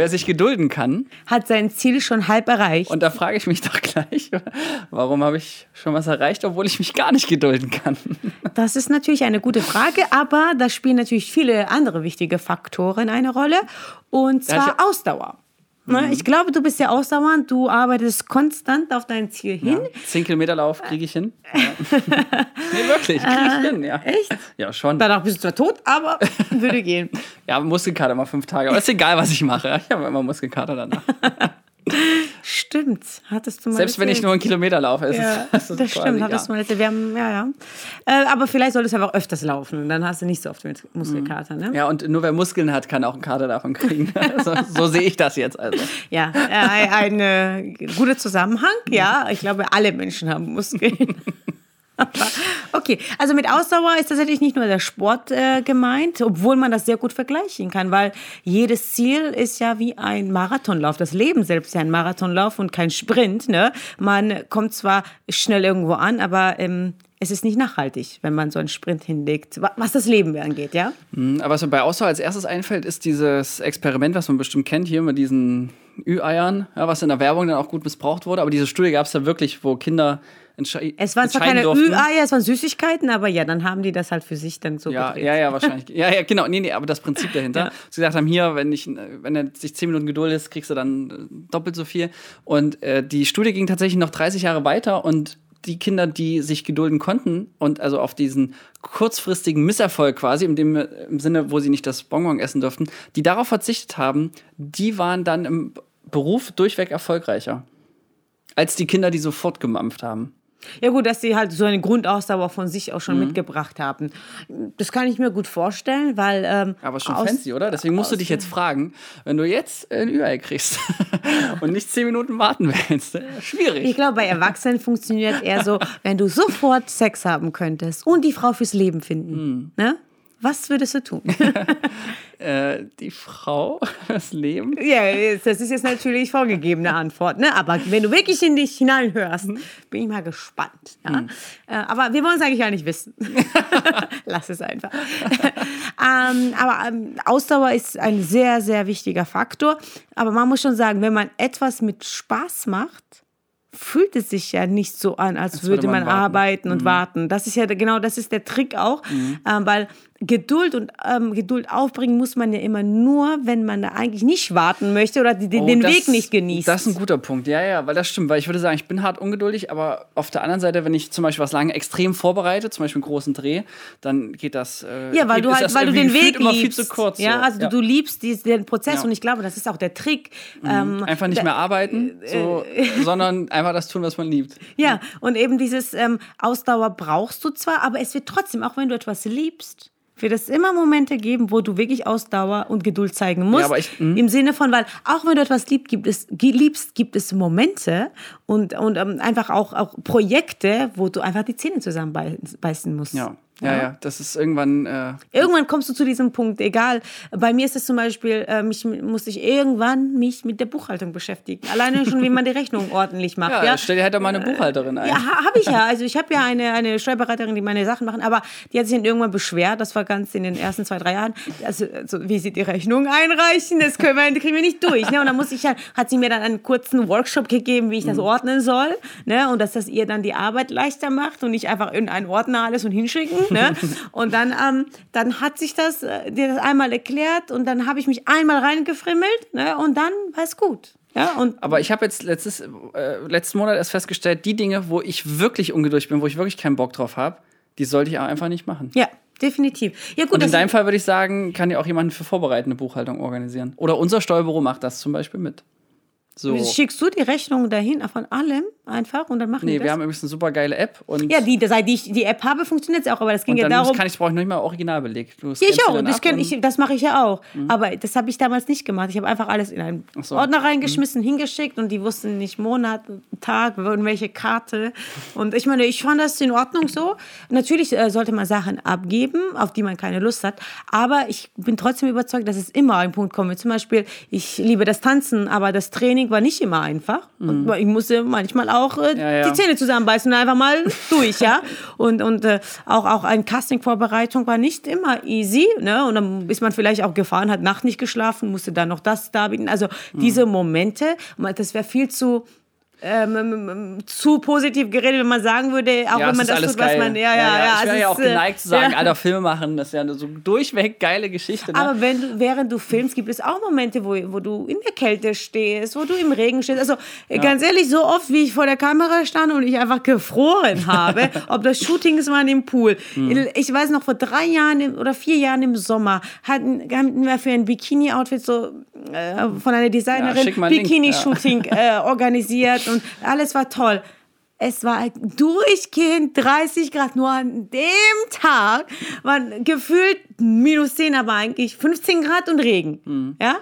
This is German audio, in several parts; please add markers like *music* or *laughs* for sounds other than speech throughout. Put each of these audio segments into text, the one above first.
wer sich gedulden kann, hat sein Ziel schon halb erreicht. Und da frage ich mich *laughs* doch gleich, warum habe ich schon was erreicht, obwohl ich mich gar nicht gedulden kann? *laughs* Das ist natürlich eine gute Frage, aber da spielen natürlich viele andere wichtige Faktoren eine Rolle. Und zwar ja, Ausdauer. Ne? Mhm. Ich glaube, du bist ja ausdauernd, du arbeitest konstant auf dein Ziel hin. Ja. Zehn Kilometer Lauf kriege ich hin. Ja. *laughs* nee, wirklich, kriege ich hin, ja. Echt? Ja, schon. Danach bist du zwar tot, aber *laughs* würde gehen. ja, Muskelkater mal fünf Tage. Aber ist egal, was ich mache. Ich habe immer Muskelkater danach. *laughs* Stimmt, hattest du mal. Selbst wenn ich nur einen Kilometer laufe, ist ja, es, *laughs* das, das stimmt, hattest du mal erzählt. Wir haben, ja, ja. Äh, aber vielleicht solltest du einfach öfters laufen und dann hast du nicht so oft mit Muskelkater, ne? Ja, und nur wer Muskeln hat, kann auch einen Kater davon kriegen. *laughs* so, so sehe ich das jetzt also. Ja, äh, ein äh, guter Zusammenhang, ja. Ich glaube, alle Menschen haben Muskeln. *laughs* *laughs* okay, also mit Ausdauer ist tatsächlich nicht nur der Sport äh, gemeint, obwohl man das sehr gut vergleichen kann, weil jedes Ziel ist ja wie ein Marathonlauf. Das Leben selbst ist ja ein Marathonlauf und kein Sprint. Ne? Man kommt zwar schnell irgendwo an, aber ähm, es ist nicht nachhaltig, wenn man so einen Sprint hinlegt, was das Leben angeht, ja? Mhm, aber was mir bei Ausdauer als erstes einfällt, ist dieses Experiment, was man bestimmt kennt, hier mit diesen Ü-Eiern, ja, was in der Werbung dann auch gut missbraucht wurde. Aber diese Studie gab es ja wirklich, wo Kinder entscheiden Es waren zwar keine Ü-Eier, es waren Süßigkeiten, aber ja, dann haben die das halt für sich dann so Ja, ja, ja, wahrscheinlich. ja, ja, genau. Nee, nee, aber das Prinzip dahinter. *laughs* ja. Sie gesagt haben, hier, wenn, ich, wenn er sich zehn Minuten Geduld ist, kriegst du dann äh, doppelt so viel. Und äh, die Studie ging tatsächlich noch 30 Jahre weiter und die Kinder, die sich gedulden konnten und also auf diesen kurzfristigen Misserfolg quasi, in dem, im Sinne, wo sie nicht das Bonbon essen durften, die darauf verzichtet haben, die waren dann im Beruf durchweg erfolgreicher als die Kinder, die sofort gemampft haben. Ja gut, dass sie halt so eine Grundausdauer von sich auch schon mhm. mitgebracht haben. Das kann ich mir gut vorstellen, weil... Ähm, Aber schon aus, fancy, oder? Deswegen musst du dich jetzt fragen, wenn du jetzt ein Ü-Ei kriegst *laughs* und nicht zehn Minuten warten willst, äh, schwierig. Ich glaube, bei Erwachsenen funktioniert eher so, wenn du sofort Sex haben könntest und die Frau fürs Leben finden. Mhm. Ne? Was würdest du tun? *laughs* äh, die Frau, *laughs* das Leben. Ja, das ist jetzt natürlich vorgegebene Antwort. Ne? Aber wenn du wirklich in dich hineinhörst, mhm. bin ich mal gespannt. Ja? Mhm. Äh, aber wir wollen es eigentlich gar nicht wissen. *laughs* Lass es einfach. ähm, aber ähm, Ausdauer ist ein sehr, sehr wichtiger Faktor. Aber man muss schon sagen, wenn man etwas mit Spaß macht, fühlt es sich ja nicht so an, als, als würde man, man arbeiten und mhm. warten. Das ist ja genau, das ist der Trick auch, mhm. äh, weil Geduld und ähm, Geduld aufbringen muss man ja immer nur, wenn man da eigentlich nicht warten möchte oder die, oh, den das, Weg nicht genießt. Das ist ein guter Punkt, ja, ja, weil das stimmt, weil ich würde sagen, ich bin hart ungeduldig, aber auf der anderen Seite, wenn ich zum Beispiel was lange extrem vorbereite, zum Beispiel einen großen Dreh, dann geht das. Äh, ja, weil du halt, weil du den Weg immer liebst. viel zu kurz. Ja, so. also ja. Du, du, liebst diesen, den Prozess ja. und ich glaube, das ist auch der Trick. Mhm. Ähm, einfach nicht mehr arbeiten, so, äh, sondern einfach das tun, was man liebt. *laughs* Ja, und eben dieses ähm, Ausdauer brauchst du zwar, aber es wird trotzdem, auch wenn du etwas liebst, wird es immer Momente geben, wo du wirklich Ausdauer und Geduld zeigen musst. Ja, ich, hm. Im Sinne von, weil auch wenn du etwas lieb, gibt es, liebst, gibt es Momente und, und ähm, einfach auch, auch Projekte, wo du einfach die Zähne zusammenbeißen musst. Ja. Ja, ja, das ist irgendwann. Äh irgendwann kommst du zu diesem Punkt, egal. Bei mir ist es zum Beispiel, äh, mich musste ich irgendwann mich mit der Buchhaltung beschäftigen. Alleine schon, wie man die Rechnung *laughs* ordentlich macht. Ja, ja. stell dir halt doch mal eine Buchhalterin ein. Ja, habe ich ja. Also ich habe ja eine, eine Steuerberaterin, die meine Sachen machen, aber die hat sich dann irgendwann beschwert, das war ganz in den ersten zwei, drei Jahren. Also, also wie sie die Rechnung einreichen, das können wir, kriegen wir nicht durch. Ne? Und dann muss ich ja, hat sie mir dann einen kurzen Workshop gegeben, wie ich das mhm. ordnen soll. Ne? Und dass das ihr dann die Arbeit leichter macht und nicht einfach in einen Ordner alles und hinschicken. Ne? *laughs* Und dann, ähm, dann hat sich das, äh, dir das einmal erklärt und dann habe ich mich einmal reingefrimmelt ne? und dann war es gut. Ja, und Aber ich habe jetzt letztes, äh, letzten Monat erst festgestellt, die Dinge, wo ich wirklich ungeduldig bin, wo ich wirklich keinen Bock drauf habe, die sollte ich auch einfach nicht machen. Ja, definitiv. Ja, gut, und in deinem Fall würde ich sagen, kann ja auch jemand für vorbereitende Buchhaltung organisieren. Oder unser Steuerbüro macht das zum Beispiel mit. So. Schickst du die Rechnung dahin von allem einfach und dann machen nee, wir das? wir haben übrigens eine super geile App. Und ja, die, seit ich die App habe, funktioniert es auch, aber das ging ja darum. kann ich, brauche ich noch nicht mal Originalbeleg. ja, ich auch. Das, ich, das mache ich ja auch. Mhm. Aber das habe ich damals nicht gemacht. Ich habe einfach alles in einen so. Ordner reingeschmissen, mhm. hingeschickt und die wussten nicht Monat, Tag, welche Karte. Und ich meine, ich fand das in Ordnung so. Natürlich äh, sollte man Sachen abgeben, auf die man keine Lust hat. Aber ich bin trotzdem überzeugt, dass es immer ein Punkt kommt. Zum Beispiel, ich liebe das Tanzen, aber das Training Training war nicht immer einfach. Und ich musste manchmal auch äh, Ja, ja. die Zähne zusammenbeißen und einfach mal durch, ja. Und, und äh, auch, auch eine Casting-Vorbereitung war nicht immer easy, ne? Und dann ist man vielleicht auch gefahren, hat Nacht nicht geschlafen, musste dann noch das darbieten. Also diese Momente, das wäre viel zu ähm, ähm, zu positiv geredet, wenn man sagen würde, auch Ja, wenn man das tut, was geil. man, ja, ja, ja. Ich es wäre ja auch äh, geneigt zu sagen, *laughs* ja. alter, Filme machen, das ist ja eine so durchweg geile Geschichte. Ne? Aber wenn du, während du filmst, gibt es auch Momente, wo, wo du in der Kälte stehst, wo du im Regen stehst. Also äh, ganz ehrlich, so oft, wie ich vor der Kamera stand und ich einfach gefroren habe, *laughs* ob das Shootings waren im Pool. Mhm. Ich weiß noch, vor drei Jahren oder vier Jahren im Sommer hatten, hatten wir für ein Bikini-Outfit so äh, von einer Ja, Designerin Bikini-Shooting äh, organisiert *laughs* und alles war toll. Es war durchgehend 30 Grad. Nur an dem Tag waren gefühlt minus 10, aber eigentlich 15 Grad und Regen. Mhm. Ja?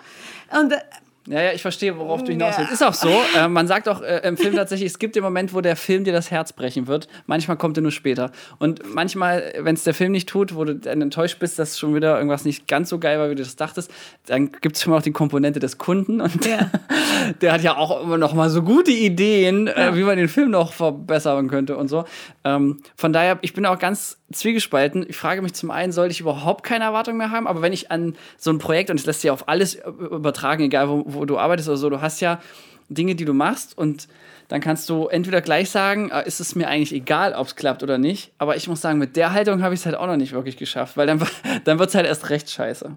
Und äh, Ja, ja, ich verstehe, worauf du hinaus Ja. willst. Ist auch so. Äh, man sagt auch äh, im Film tatsächlich, es gibt den Moment, wo der Film dir das Herz brechen wird. Manchmal kommt er nur später. Und manchmal, wenn es der Film nicht tut, wo du dann enttäuscht bist, dass schon wieder irgendwas nicht ganz so geil war, wie du das dachtest, dann gibt es immer noch die Komponente des Kunden. Und Ja. *laughs* der hat ja auch immer noch mal so gute Ideen, äh, wie man den Film noch verbessern könnte und so. Ähm, von daher, ich bin auch ganz zwiegespalten. Ich frage mich zum einen, sollte ich überhaupt keine Erwartung mehr haben? Aber wenn ich an so ein Projekt, und es lässt sich auf alles übertragen, egal wo, wo du arbeitest oder so, du hast ja Dinge, die du machst und dann kannst du entweder gleich sagen, äh, ist es mir eigentlich egal, ob es klappt oder nicht. Aber ich muss sagen, mit der Haltung habe ich es halt auch noch nicht wirklich geschafft, weil dann, *laughs* dann wird es halt erst recht scheiße.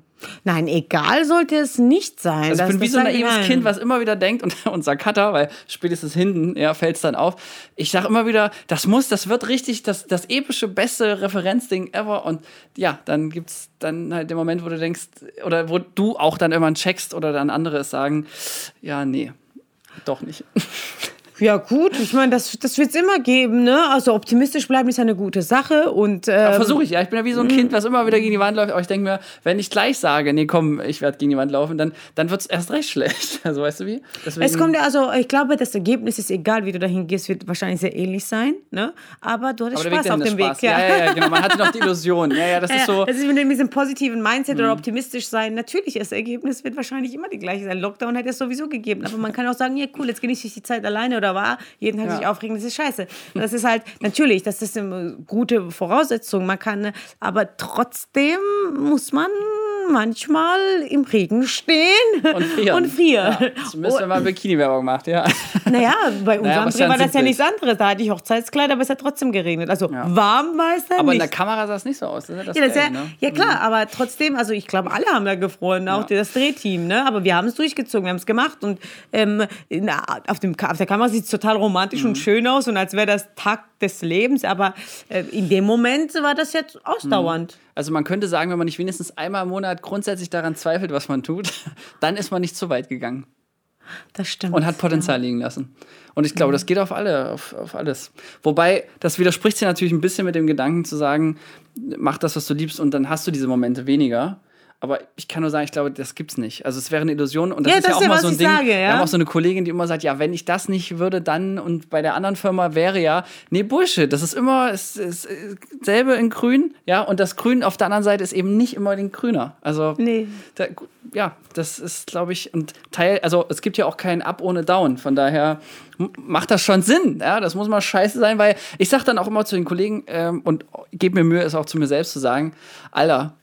nein, egal sollte es nicht sein. Also ich Das- bin wie so ein naives nein. Kind, was immer wieder denkt, und *laughs* unser Cutter, weil spätestens hinten ja, fällt es dann auf. Ich sage immer wieder, das muss, das wird richtig das, das epische, beste Referenzding ever. Und ja, dann gibt es dann halt den Moment, wo du denkst, oder wo du auch dann irgendwann checkst oder dann andere es sagen, ja, nee, doch nicht. *laughs* Ja, gut, ich meine, das, das wird es immer geben, ne? Also optimistisch bleiben ist eine gute Sache und ähm, Versuche ich, ja. Ich bin ja wie so ein Mhm. Kind, was immer wieder gegen die Wand läuft. Aber ich denke mir, wenn ich gleich sage, nee, komm, ich werde gegen die Wand laufen, dann, dann wird es erst recht schlecht. *laughs* Also weißt du wie? Deswegen, Es kommt ja, also ich glaube, das Ergebnis ist egal, wie du dahin gehst, wird wahrscheinlich sehr ähnlich sein, ne? Aber du hattest aber Spaß auf dem Spaß. Weg, Ja, ja, ja, genau. Man hatte noch die *laughs* Illusion. Ja, ja, das ist so. Mhm. Das ist mit diesem positiven Mindset oder optimistisch sein. Natürlich, das Ergebnis wird wahrscheinlich immer die gleiche sein. Lockdown hätte es sowieso gegeben. Aber man kann auch sagen, ja cool, jetzt genieße ich die Zeit alleine oder war jeden Tag Ja. sich aufregen, das ist scheiße. Das ist halt, natürlich, das ist eine gute Voraussetzung. Man kann, aber trotzdem muss man manchmal im Regen stehen Und frieren. Und frieren. Ja, zumindest, wenn man Bikini-Werbung macht, ja. Naja, bei unserem ist Dreh war das ja nichts anderes. Da hatte ich Hochzeitskleid, aber es hat trotzdem geregnet. Also Ja. warm war es dann Aber in nicht. der Kamera sah es nicht so aus. Das ja, das Ja, das ist ja, ne? ja klar, aber trotzdem, also ich glaube, alle haben da gefroren, auch das Drehteam, ne? Aber wir haben es durchgezogen, wir haben es gemacht und ähm, na, auf, dem, auf der Kamera sieht es total romantisch Mhm. und schön aus und als wäre das Tag des Lebens, aber äh, in dem Moment war das jetzt ausdauernd. Also man könnte sagen, wenn man nicht wenigstens einmal im Monat grundsätzlich daran zweifelt, was man tut, *laughs* dann ist man nicht zu weit gegangen Das stimmt. und hat Potenzial liegen lassen. Und ich glaube, das geht auf alle, auf, auf alles. Wobei, das widerspricht sich natürlich ein bisschen mit dem Gedanken zu sagen, mach das, was du liebst, und dann hast du diese Momente weniger. Aber ich kann nur sagen, ich glaube, das gibt's nicht. Also es wäre eine Illusion und das Ja, ist das ja auch ist ja, mal so ein Ding. sage, Wir ja. haben auch so eine Kollegin, die immer sagt, ja, wenn ich das nicht würde, dann und bei der anderen Firma wäre ja, nee, Bullshit. Das ist immer es ist, äh, selbe in Grün, ja, und das Grün auf der anderen Seite ist eben nicht immer den Grüner. Also Nee. da, ja, das ist, glaube ich, und Teil, also es gibt ja auch kein Up ohne Down. Von daher macht das schon Sinn. Ja, das muss mal scheiße sein, weil ich sage dann auch immer zu den Kollegen ähm, und gebe mir Mühe, es auch zu mir selbst zu sagen, Alter,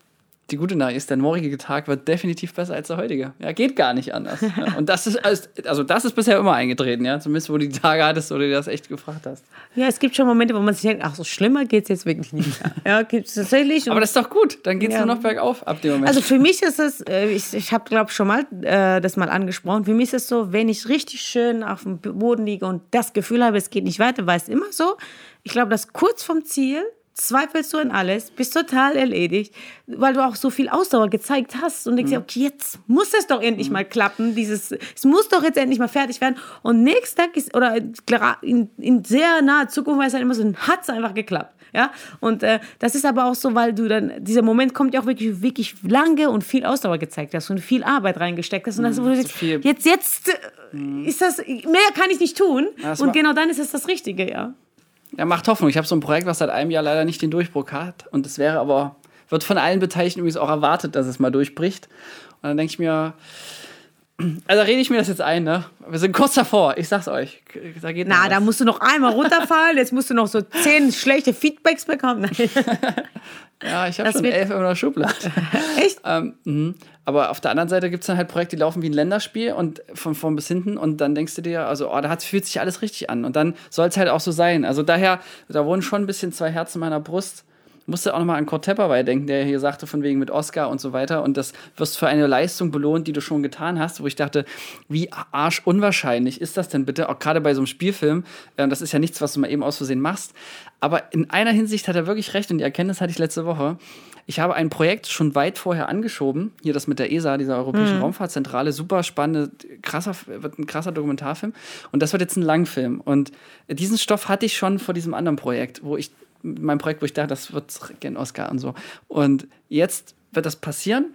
die gute Nachricht ist, der morgige Tag wird definitiv besser als der heutige. Ja, geht gar nicht anders. Ja, *laughs* und das ist, alles- also das ist bisher immer eingetreten, ja. Zumindest, wo du die Tage hattest oder dir das echt gefragt hast. Ja, es gibt schon Momente, wo man sich denkt, ach, so schlimmer geht es jetzt wirklich nicht. *laughs* Ja, gibt es tatsächlich. Aber das ist doch gut. Dann geht es Ja. nur noch bergauf ab dem Moment. Also für mich ist es, äh, ich, ich habe glaube schon mal äh, das mal angesprochen, für mich ist es so, wenn ich richtig schön auf dem Boden liege und das Gefühl habe, es geht nicht weiter, war es immer so. Ich glaube, dass kurz vom Ziel zweifelst du an alles, bist total erledigt, weil du auch so viel Ausdauer gezeigt hast und denkst dir, okay, jetzt muss es doch endlich mal klappen, dieses, es muss doch jetzt endlich mal fertig werden und nächsten Tag ist, oder in, in sehr naher Zukunft war es dann immer so, hat es einfach geklappt. Ja, und äh, das ist aber auch so, weil du dann, dieser Moment kommt ja auch wirklich, wirklich lange und viel Ausdauer gezeigt hast und viel Arbeit reingesteckt hast. Und das, wo viel. jetzt, jetzt äh, ist das, mehr kann ich nicht tun. das und genau dann ist es das Richtige, ja. Ja, macht Hoffnung. Ich habe so ein Projekt, was seit einem Jahr leider nicht den Durchbruch hat. Und es wäre aber, wird von allen Beteiligten übrigens auch erwartet, dass es mal durchbricht. Und dann denke ich mir, Also rede ich mir das jetzt ein, ne? Wir sind kurz davor, ich sag's euch. Da geht Na, da musst du noch einmal runterfallen, jetzt musst du noch so zehn schlechte Feedbacks bekommen. *laughs* ja, ich habe schon elf in der Schublade. *laughs* Echt? Ähm, mhm. Aber auf der anderen Seite gibt es dann halt Projekte, die laufen wie ein Länderspiel und von vorn bis hinten und dann denkst du dir, also, oh, da fühlt sich alles richtig an. Und dann soll es halt auch so sein. Also daher, da wurden schon ein bisschen zwei Herzen meiner Brust musste auch nochmal an Kurt Tepperweil denken, der hier sagte, von wegen mit Oscar und so weiter. Und das wirst für eine Leistung belohnt, die du schon getan hast, wo ich dachte, wie arsch unwahrscheinlich ist das denn bitte? Auch gerade bei so einem Spielfilm. Äh, das ist ja nichts, was du mal eben aus Versehen machst. Aber in einer Hinsicht hat er wirklich recht und die Erkenntnis hatte ich letzte Woche. Ich habe ein Projekt schon weit vorher angeschoben. Hier das mit der ESA, dieser Europäischen mhm. Raumfahrtzentrale. Super spannende, krasser, wird ein krasser Dokumentarfilm. Und das wird jetzt ein Langfilm. Und diesen Stoff hatte ich schon vor diesem anderen Projekt, wo ich mein Projekt, wo ich dachte, das wird gen Oscar und so. Und jetzt wird das passieren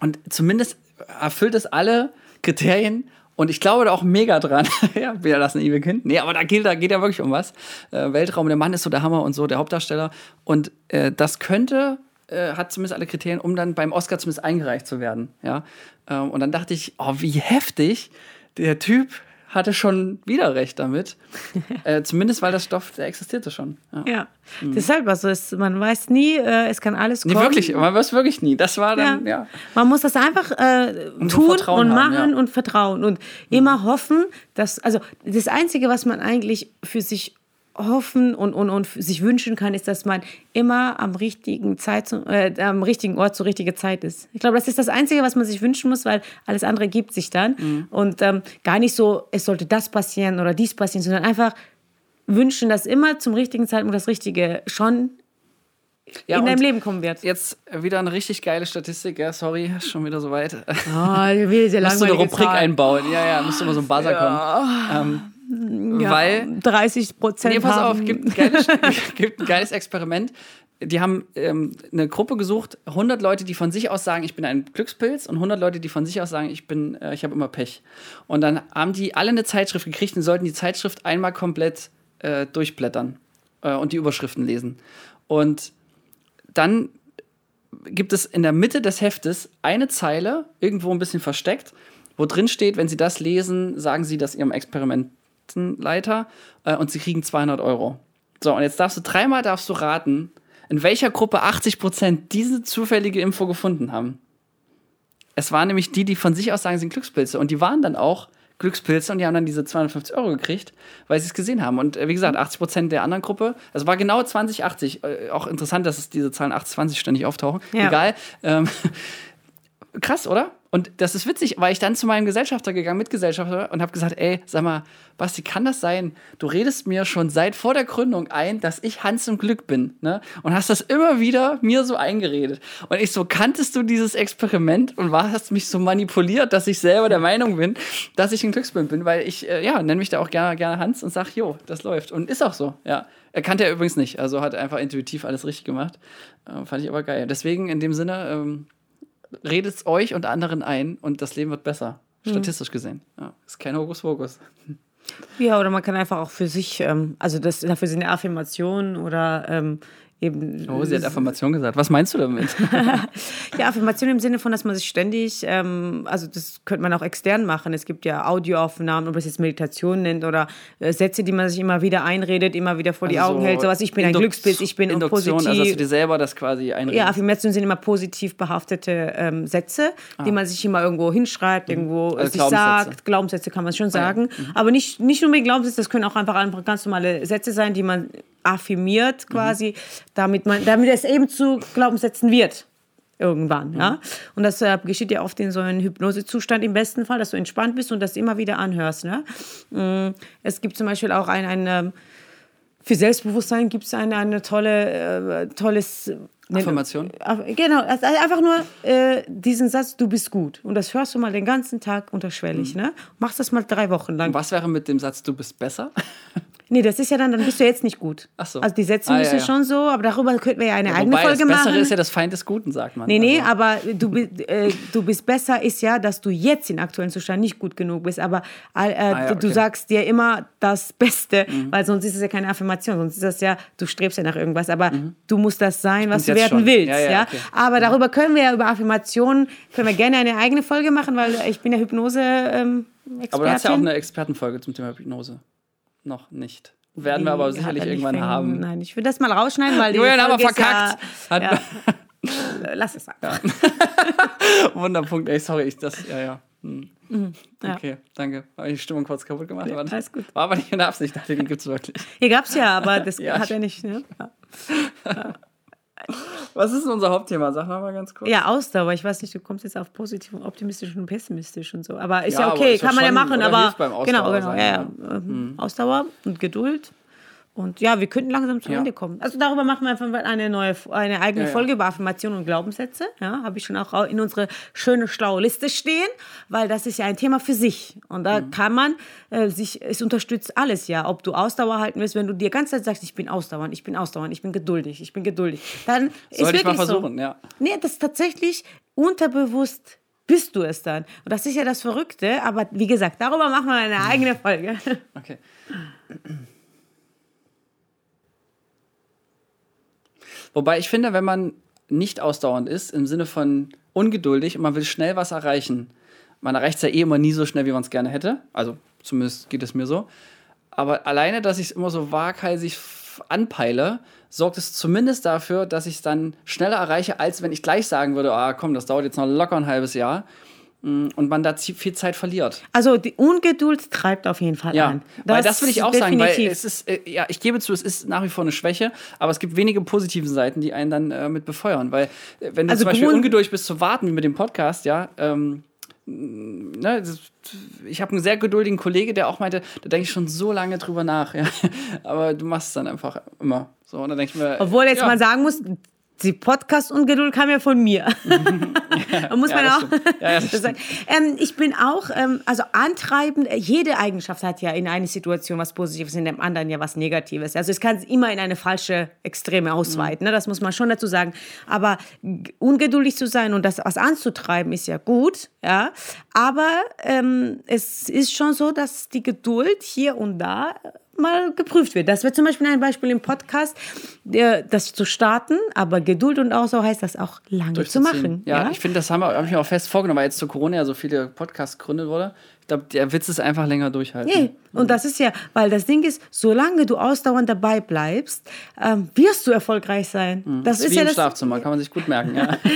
und zumindest erfüllt es alle Kriterien. Und ich glaube da auch mega dran. *laughs* ja, wir lassen Ewig hin. Nee, aber da geht, da geht ja wirklich um was. Äh, Weltraum, der Mann ist so der Hammer und so, der Hauptdarsteller. Und äh, das könnte, äh, hat zumindest alle Kriterien, um dann beim Oscar zumindest eingereicht zu werden. Ja? Ähm, und dann dachte ich, oh, wie heftig. Der Typ hatte schon wieder recht damit. *laughs* äh, zumindest, weil das Stoff, der existierte schon. Ja, ja. Mhm. deshalb, also es, man weiß nie, äh, es kann alles kommen. Nee, wirklich, man weiß wirklich nie. Das war dann, ja. ja. Man muss das einfach äh, tun und machen haben, ja. und vertrauen und immer hoffen, dass, also das Einzige, was man eigentlich für sich hoffen und, und, und sich wünschen kann, ist, dass man immer am richtigen, Zeit, äh, am richtigen Ort zur richtigen Zeit ist. Ich glaube, das ist das Einzige, was man sich wünschen muss, weil alles andere gibt sich dann. Mhm. Und ähm, gar nicht so, es sollte das passieren oder dies passieren, sondern einfach wünschen, dass immer zum richtigen Zeitpunkt das Richtige schon ja, in deinem Leben kommen wird. Jetzt wieder eine richtig geile Statistik, ja, sorry, *laughs* schon wieder so weit. Oh, wie sehr Musst du eine Rubrik Zahl. einbauen, ja, ja, müsste mal so ein Buzzer ja. kommen. Ähm, ja, weil 30 Prozent. Nee, pass haben. auf, gibt ein, geiles, *laughs* gibt ein geiles Experiment. Die haben ähm, eine Gruppe gesucht, 100 Leute, die von sich aus sagen, ich bin ein Glückspilz, und 100 Leute, die von sich aus sagen, ich bin, äh, ich habe immer Pech. Und dann haben die alle eine Zeitschrift gekriegt und sollten die Zeitschrift einmal komplett äh, durchblättern äh, und die Überschriften lesen. Und dann gibt es in der Mitte des Heftes eine Zeile, irgendwo ein bisschen versteckt, wo drin steht, wenn Sie das lesen, sagen Sie das Ihrem Experiment Leiter äh, und sie kriegen 200 Euro. So, und jetzt darfst du dreimal darfst du raten, in welcher Gruppe 80% diese zufällige Info gefunden haben. Es waren nämlich die, die von sich aus sagen, sie sind Glückspilze. Und die waren dann auch Glückspilze und die haben dann diese 250 Euro gekriegt, weil sie es gesehen haben. Und äh, wie gesagt, 80% der anderen Gruppe, also war genau 2080. Äh, auch interessant, dass es diese Zahlen 80-20 ständig auftauchen. Ja. Egal. Ähm, *laughs* krass, oder? Und das ist witzig, weil ich dann zu meinem Gesellschafter gegangen, Mitgesellschafter, und habe gesagt, ey, sag mal, Basti, kann das sein? Du redest mir schon seit vor der Gründung ein, dass ich Hans im Glück bin, ne? Und hast das immer wieder mir so eingeredet. Und ich so, kanntest du dieses Experiment und war, hast mich so manipuliert, dass ich selber der Meinung bin, dass ich ein Glücksbild bin, weil ich, äh, ja, nenne mich da auch gerne, gerne Hans und sag, jo, das läuft. Und ist auch so, ja. Er kannte er übrigens nicht, also hat einfach intuitiv alles richtig gemacht. Äh, fand ich aber geil. Deswegen in dem Sinne, ähm, redet es euch und anderen ein und das Leben wird besser. Hm. Statistisch gesehen. Ja, ist kein Hokuspokus. Ja, oder man kann einfach auch für sich, ähm, also das dafür sind Affirmationen oder ähm, eben. Oh, sie hat Affirmation gesagt. Was meinst du damit? *laughs* ja, Affirmation im Sinne von, dass man sich ständig, ähm, also das könnte man auch extern machen. Es gibt ja Audioaufnahmen, ob es jetzt Meditation nennt oder äh, Sätze, die man sich immer wieder einredet, immer wieder vor die also Augen so hält. Sowas, ich bin Induk ein Glückspilz, ich bin Induktion, positiv. Also dass du dir selber das quasi einredest. Ja, Affirmationen sind immer positiv behaftete ähm, Sätze, ah. die man sich immer irgendwo hinschreibt, mhm. irgendwo also sich sagt. Glaubenssätze kann man schon sagen. Ah, ja. mhm. Aber nicht, nicht nur mit Glaubenssätzen, das können auch einfach ganz normale Sätze sein, die man affirmiert quasi, mhm. damit, man, damit es eben zu Glaubenssätzen wird. Irgendwann, mhm. ja. Und das äh, geschieht ja oft in so einem Hypnosezustand im besten Fall, dass du entspannt bist und das immer wieder anhörst. Ne? Mm, es gibt zum Beispiel auch ein, ein ähm, für Selbstbewusstsein gibt es eine, eine tolle, äh, tolles Affirmation? Genau, also einfach nur äh, diesen Satz, du bist gut. Und das hörst du mal den ganzen Tag unterschwellig. Mhm. Ne? Machst das mal drei Wochen lang. Und was wäre mit dem Satz, du bist besser? *laughs* Nee, das ist ja dann, dann bist du jetzt nicht gut. Ach so. Also die Setzung Ah, ist ja, ja, ja. schon so, aber darüber könnten wir ja eine eigene Wobei, Folge das Bessere machen. ist ja das Feind des Guten, sagt man. Nee, nee, Also, aber du, äh, du bist besser, ist ja, dass du jetzt im aktuellen Zustand nicht gut genug bist. Aber äh, Ah ja, du, du okay. Mhm. sagst dir immer das Beste, weil sonst ist es ja keine Affirmation, sonst ist das ja, du strebst ja nach irgendwas. Aber du musst das sein, was du werden schon. willst. Ja, Ja, ja, okay. Aber darüber können wir ja über Affirmationen, können wir gerne eine eigene Folge machen, weil ich bin ja Hypnose. Ähm, aber du hast ja auch Expertin. eine Expertenfolge zum Thema Hypnose. Noch nicht. Werden wir aber sicherlich er irgendwann haben. Nein, ich will das mal rausschneiden, weil *laughs* die Julian haben wir verkackt. Ja, ja. *laughs* Lass es einfach. *laughs* Wunderpunkt, ey, sorry, ich das, ja, ja. Hm. ja. Okay, danke. Habe ich die Stimmung kurz kaputt gemacht? aber alles gut. War aber nicht in der Absicht, ich dachte, den gibt es wirklich. Hier gab's ja, aber das Ja, hat er nicht. Ne? Ja. Was ist denn unser Hauptthema? Sag noch mal ganz kurz. Ja, Ausdauer. Ich weiß nicht, du kommst jetzt auf positiv und optimistisch und pessimistisch und so. Aber ist Ja, ja, okay, kann man ja machen. Aber genau, genau, ja, ja. ja. Ähm, Ausdauer und Geduld. Und ja, wir könnten langsam zum Ja. Ende kommen. Also darüber machen wir einfach mal eine neue, eine eigene Ja, ja. Folge über Affirmationen und Glaubenssätze. Ja, habe ich schon auch in unsere schöne schlaue Liste stehen, weil das ist ja ein Thema für sich. Und da Mhm. kann man äh, sich, es unterstützt alles ja. Ob du Ausdauer halten willst, wenn du dir ganze Zeit sagst, ich bin ausdauernd, ich bin ausdauernd, ich bin geduldig, ich bin geduldig, dann ist Sollte ich mal wirklich so. versuchen, ja. Nee, das ist tatsächlich unterbewusst bist du es dann. Und das ist ja das Verrückte, aber wie gesagt, darüber machen wir eine eigene Folge. Okay. *laughs* Wobei ich finde, wenn man nicht ausdauernd ist, im Sinne von ungeduldig und man will schnell was erreichen, man erreicht es ja eh immer nie so schnell, wie man es gerne hätte. Also zumindest geht es mir so. Aber alleine, dass ich es immer so waghalsig anpeile, sorgt es zumindest dafür, dass ich es dann schneller erreiche, als wenn ich gleich sagen würde, ah komm, das dauert jetzt noch locker ein halbes Jahr. Mm, Und man da viel Zeit verliert. Also die Ungeduld treibt auf jeden Fall Ja, an. weil das will ich auch sagen, weil definitiv. es ist, äh, ja, ich gebe zu, es ist nach wie vor eine Schwäche, aber es gibt wenige positive Seiten, die einen dann äh, mit befeuern, weil äh, wenn du Also zum Beispiel ungeduldig bist zu warten wie mit dem Podcast, ja, ähm, ne, das, ich habe einen sehr geduldigen Kollege, der auch meinte, da denke ich schon so lange drüber nach, *laughs* ja, aber du machst es dann einfach immer so und dann denke ich mir, Obwohl jetzt ja, mal sagen muss, die Podcast-Ungeduld kam ja von mir. *laughs* muss Ja, man das auch. Ja, ja, *laughs* sagen. Ähm, ich bin auch, ähm, also antreibend, äh, jede Eigenschaft hat ja in einer Situation was Positives, in dem anderen ja was Negatives. Also es kann immer in eine falsche Extreme ausweiten, ne? das muss man schon dazu sagen. Aber ungeduldig zu sein und das was anzutreiben, ist ja gut, ja. Aber ähm, es ist schon so, dass die Geduld hier und da mal geprüft wird. Das wäre zum Beispiel ein Beispiel im Podcast, der, das zu starten, aber Geduld und Ausdauer heißt das auch lange zu machen. Ja, ich finde, das haben wir, hab ich mir auch fest vorgenommen, weil jetzt zu Corona ja so viele Podcasts gegründet wurde. Ich glaube, der Witz ist einfach länger durchhalten. Nee, und das ist ja, weil das Ding ist, solange du ausdauernd dabei bleibst, ähm, wirst du erfolgreich sein. Das Mhm. Das ist ist wie ja im das. Schlafzimmer, kann man sich gut merken. Ja. *laughs*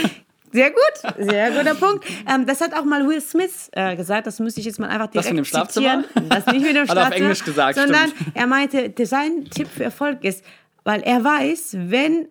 Sehr gut, sehr guter Punkt. Ähm, das hat auch mal Will Smith äh, gesagt, das müsste ich jetzt mal einfach direkt Das mit dem Schlafzimmer? zitieren. Das nicht mit dem *laughs* Hat er auf Schlafzimmer, Englisch gesagt, sondern stimmt. er meinte, sein Tipp für Erfolg ist, weil er weiß, wenn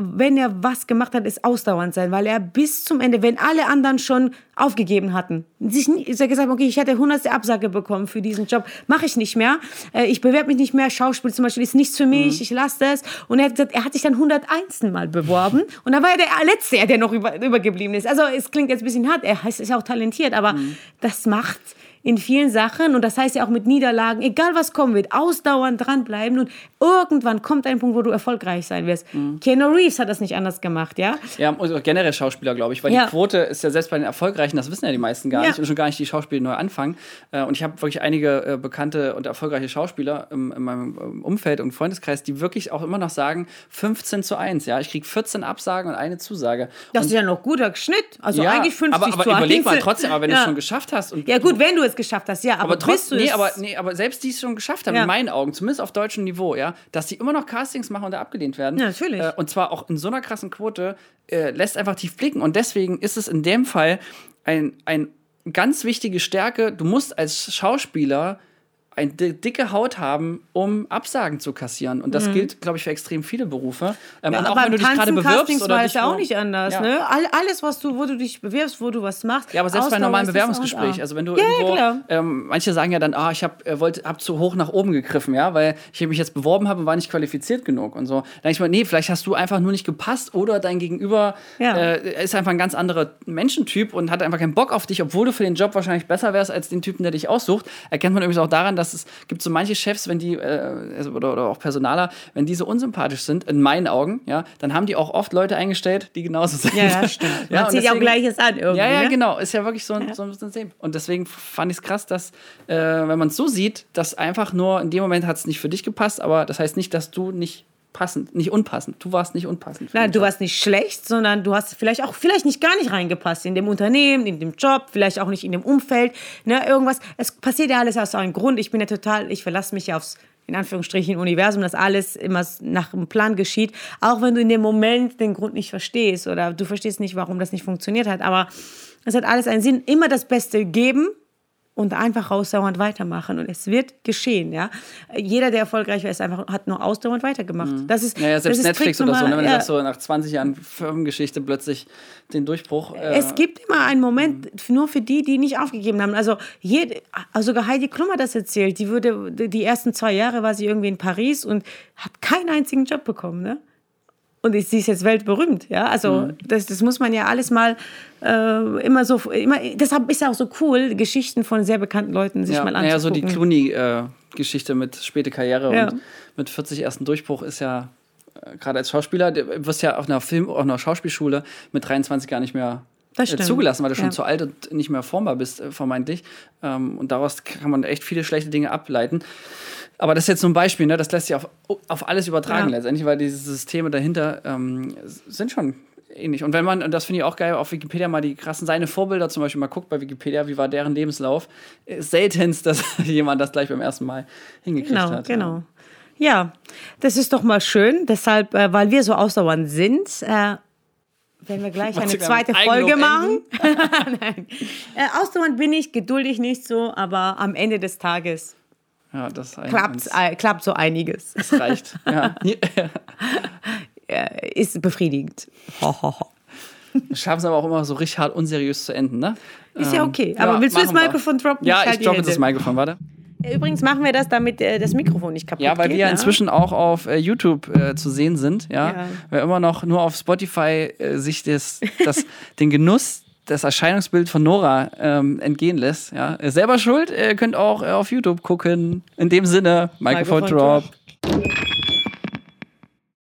wenn er was gemacht hat, ist ausdauernd sein, weil er bis zum Ende, wenn alle anderen schon aufgegeben hatten, sich nie, ist er gesagt, okay, ich hätte hundertste Absage bekommen für diesen Job, mache ich nicht mehr, äh, ich bewerbe mich nicht mehr, Schauspiel zum Beispiel ist nichts für mich, Mhm. ich lasse das. Und er hat gesagt, er hat sich dann 101. Mal beworben und da war er der Letzte, der noch über, übergeblieben ist. Also es klingt jetzt ein bisschen hart, er ist auch talentiert, aber Mhm. das macht in vielen Sachen und das heißt ja auch mit Niederlagen, egal was kommen wird, ausdauernd dranbleiben und irgendwann kommt ein Punkt, wo du erfolgreich sein wirst. Mhm. Keanu Reeves hat das nicht anders gemacht, ja? Ja, und generell Schauspieler, glaube ich, weil Ja. die Quote ist ja selbst bei den Erfolgreichen, das wissen ja die meisten gar Ja. nicht und schon gar nicht die Schauspieler neu anfangen. Äh, Und ich habe wirklich einige äh, bekannte und erfolgreiche Schauspieler in meinem ähm, Umfeld und Freundeskreis, die wirklich auch immer noch sagen, 15 zu 1, ja. Ich kriege 14 Absagen und eine Zusage. Das und, ist ja noch guter Schnitt. Also ja, eigentlich 50 aber, aber zu überleg mal 1. trotzdem, aber wenn du es schon geschafft hast und Ja gut, wenn du es geschafft hast, ja, aber, aber trotzdem, nee aber, nee, aber selbst die es schon geschafft haben, Ja. in meinen Augen, zumindest auf deutschem Niveau, ja, dass die immer noch Castings machen und da abgelehnt werden. Ja, natürlich. Äh, und zwar auch in so einer krassen Quote, äh, lässt einfach tief blicken. Und deswegen ist es in dem Fall ein, ein ganz wichtige Stärke. Du musst als Schauspieler eine di- dicke Haut haben, um Absagen zu kassieren. Und das gilt, glaube ich, für extrem viele Berufe. Ähm, und auch Mhm. aber wenn du dich gerade bewirbst oder war dich ja auch nicht anders, Ja. ne? All, alles, was du, wo du dich bewirbst, wo du was machst. Ja, aber selbst bei Ausdauer normalen Bewerbungsgespräch, also wenn du ja, irgendwo, ähm, manche sagen ja dann, ah, ich habe äh, hab zu hoch nach oben gegriffen, ja, weil ich mich jetzt beworben habe und war nicht qualifiziert genug und so. Dann denke ich mal, nee, vielleicht hast du einfach nur nicht gepasst oder dein Gegenüber Ja. äh, ist einfach ein ganz anderer Menschentyp und hat einfach keinen Bock auf dich, obwohl du für den Job wahrscheinlich besser wärst als den Typen, der dich aussucht. Erkennt man übrigens auch daran, dass das ist, gibt so manche Chefs, wenn die, äh, also, oder, oder auch Personaler, wenn die so unsympathisch sind, in meinen Augen, ja, dann haben die auch oft Leute eingestellt, die genauso sind. Ja, ja stimmt. *laughs* Man und zieht ja auch Gleiches an irgendwie. Ja, ja, ne? genau. Ist ja wirklich so ein, so ein System. Und deswegen fand ich es krass, dass, äh, wenn man es so sieht, dass einfach nur in dem Moment hat es nicht für dich gepasst, aber das heißt nicht, dass du nicht passend, nicht unpassend. Du warst nicht unpassend. Nein, du Job. warst nicht schlecht, sondern du hast vielleicht auch vielleicht nicht gar nicht reingepasst in dem Unternehmen, in dem Job, vielleicht auch nicht in dem Umfeld, ne, irgendwas. Es passiert ja alles aus einem Grund. Ich bin ja total, ich verlasse mich ja aufs in Anführungsstrichen Universum, dass alles immer nach einem Plan geschieht, auch wenn du in dem Moment den Grund nicht verstehst oder du verstehst nicht, warum das nicht funktioniert hat, aber es hat alles einen Sinn, immer das Beste geben und einfach ausdauernd weitermachen und es wird geschehen, ja. Jeder, der erfolgreich war, ist einfach, hat nur ausdauernd weitergemacht. Das ist, Naja, selbst das ist Netflix oder so, ne? wenn du ja. sagst, so nach 20 Jahren Firmengeschichte plötzlich den Durchbruch. Äh, Es gibt immer einen Moment nur für die, die nicht aufgegeben haben. Also, jede, also sogar Heidi Klum hat das erzählt. Die würde, die ersten zwei Jahre war sie irgendwie in Paris und hat keinen einzigen Job bekommen, ne? Und sie ist jetzt weltberühmt, ja. Also Mhm. das, das muss man ja alles mal äh, immer so, immer, deshalb ist ja auch so cool, Geschichten von sehr bekannten Leuten sich ja, mal naja, so die anzugucken. Clooney-Geschichte mit späte Karriere Ja. und mit 40 ersten Durchbruch ist ja äh, gerade als Schauspieler, du wirst ja auf einer Film, auf einer Schauspielschule mit 23 gar nicht mehr äh, zugelassen, weil du schon Ja. zu alt und nicht mehr formbar bist, äh, vermeintlich. Ähm, und daraus kann man echt viele schlechte Dinge ableiten. Aber das ist jetzt so ein Beispiel, ne? das lässt sich auf, auf alles übertragen Ja. letztendlich, weil diese Systeme dahinter ähm, sind schon ähnlich. Und wenn man, und das finde ich auch geil, auf Wikipedia mal die krassen, seine Vorbilder zum Beispiel mal guckt bei Wikipedia, wie war deren Lebenslauf, ist seltenst, dass *laughs* jemand das gleich beim ersten Mal hingekriegt Genau, hat. genau. Ja, das ist doch mal schön. Deshalb, äh, weil wir so ausdauernd sind, äh, werden wir gleich *laughs* eine zweite Folge machen. *laughs* Nein. Äh, ausdauernd bin ich, geduldig nicht so, aber am Ende des Tages Ja, das klappt, äh, klappt so einiges. Das reicht. *laughs* Ja. Äh, ist befriedigend. Ho, ho, ho. Wir schaffen es aber auch immer so richtig hart unseriös zu enden, ne? Ist ja okay. Aber willst du das machen wir. Mikrofon droppen? Ja, halt ich die droppe das. Mikrofon, warte. Übrigens machen wir das, damit äh, das Mikrofon nicht kaputt Ja, weil geht. wir ja ne? inzwischen auch auf äh, YouTube äh, zu sehen sind, ja. Ja. Wer immer noch nur auf Spotify äh, sich das, das, den Genuss, das Erscheinungsbild von Nora ähm, entgehen lässt, ja. Ist selber schuld, ihr könnt auch äh, auf YouTube gucken. In dem Sinne, Microphone, Microphone Drop.